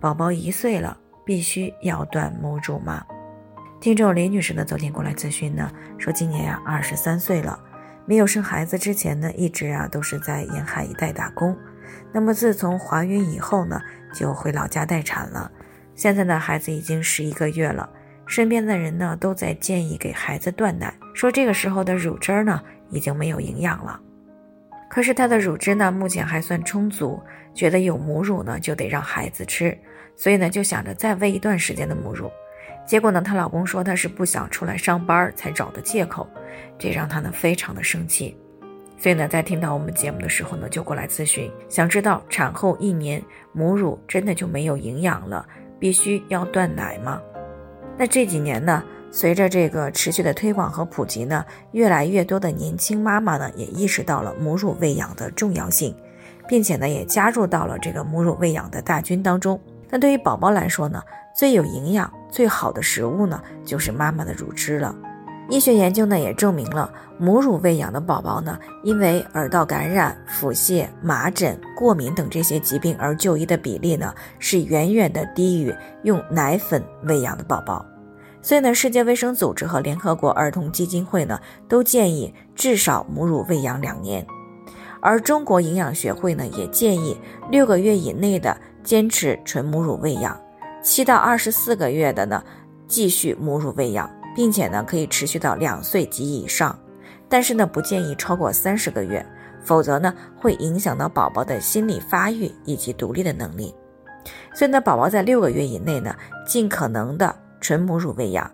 宝宝一岁了，必须要断母乳吗？听众李女士呢，昨天过来咨询呢，说今年呀二十三岁了，没有生孩子之前呢，一直啊都是在沿海一带打工。那么自从怀孕以后呢，就回老家待产了。现在呢，孩子已经十一个月了，身边的人呢都在建议给孩子断奶，说这个时候的乳汁呢已经没有营养了。可是她的乳汁呢目前还算充足，觉得有母乳呢就得让孩子吃。所以呢，就想着再喂一段时间的母乳，结果呢，她老公说她是不想出来上班才找的借口，这让她呢非常的生气。所以呢，在听到我们节目的时候呢，就过来咨询，想知道产后一年母乳真的就没有营养了，必须要断奶吗？那这几年呢，随着这个持续的推广和普及呢，越来越多的年轻妈妈呢，也意识到了母乳喂养的重要性，并且呢，也加入到了这个母乳喂养的大军当中。那对于宝宝来说呢，最有营养、最好的食物呢，就是妈妈的乳汁了。医学研究呢也证明了，母乳喂养的宝宝呢，因为耳道感染、腹泻、麻疹、过敏等这些疾病而就医的比例呢，是远远的低于用奶粉喂养的宝宝。所以呢，世界卫生组织和联合国儿童基金会呢，都建议至少母乳喂养两年，而中国营养学会呢，也建议六个月以内的。坚持纯母乳喂养，七到二十四个月的呢，继续母乳喂养，并且呢可以持续到两岁及以上，但是呢不建议超过三十个月，否则呢会影响到宝宝的心理发育以及独立的能力。所以呢，宝宝在六个月以内呢，尽可能的纯母乳喂养，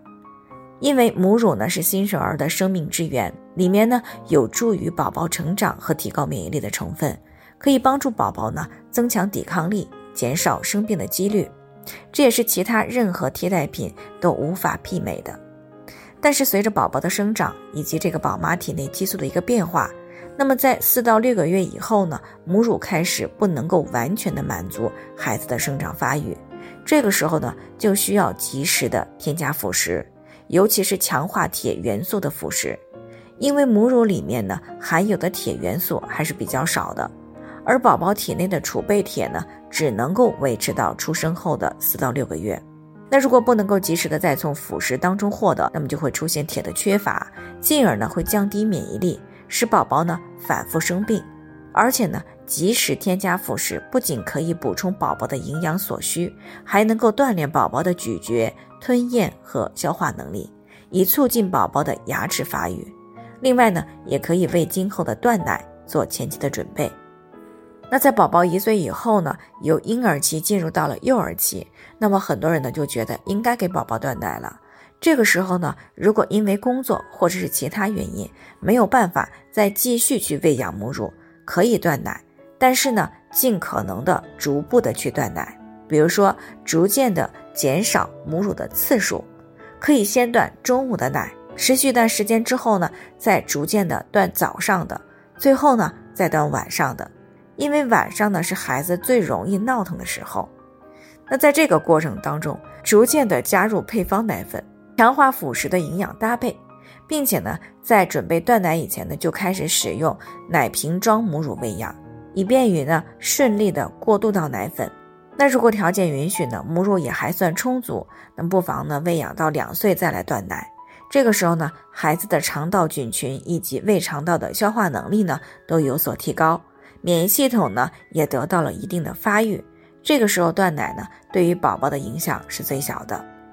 因为母乳呢是新生儿的生命之源，里面呢有助于宝宝成长和提高免疫力的成分，可以帮助宝宝呢增强抵抗力。减少生病的几率，这也是其他任何替代品都无法媲美的。但是随着宝宝的生长以及这个宝妈体内激素的一个变化，那么在四到六个月以后呢，母乳开始不能够完全的满足孩子的生长发育，这个时候呢，就需要及时的添加辅食，尤其是强化铁元素的辅食，因为母乳里面呢含有的铁元素还是比较少的。而宝宝体内的储备铁呢，只能够维持到出生后的四到六个月。那如果不能够及时的再从辅食当中获得，那么就会出现铁的缺乏，进而呢会降低免疫力，使宝宝呢反复生病。而且呢，及时添加辅食不仅可以补充宝宝的营养所需，还能够锻炼宝宝的咀嚼、吞咽和消化能力，以促进宝宝的牙齿发育。另外呢，也可以为今后的断奶做前期的准备。那在宝宝一岁以后呢，由婴儿期进入到了幼儿期，那么很多人呢就觉得应该给宝宝断奶了。这个时候呢，如果因为工作或者是其他原因没有办法再继续去喂养母乳，可以断奶，但是呢，尽可能的逐步的去断奶，比如说逐渐的减少母乳的次数，可以先断中午的奶，持续一段时间之后呢，再逐渐的断早上的，最后呢再断晚上的。因为晚上呢是孩子最容易闹腾的时候，那在这个过程当中，逐渐的加入配方奶粉，强化辅食的营养搭配，并且呢，在准备断奶以前呢，就开始使用奶瓶装母乳喂养，以便于呢顺利的过渡到奶粉。那如果条件允许呢，母乳也还算充足，那不妨呢喂养到两岁再来断奶。这个时候呢，孩子的肠道菌群以及胃肠道的消化能力呢都有所提高。免疫系统呢也得到了一定的发育，这个时候断奶呢对于宝宝的影响是最小的。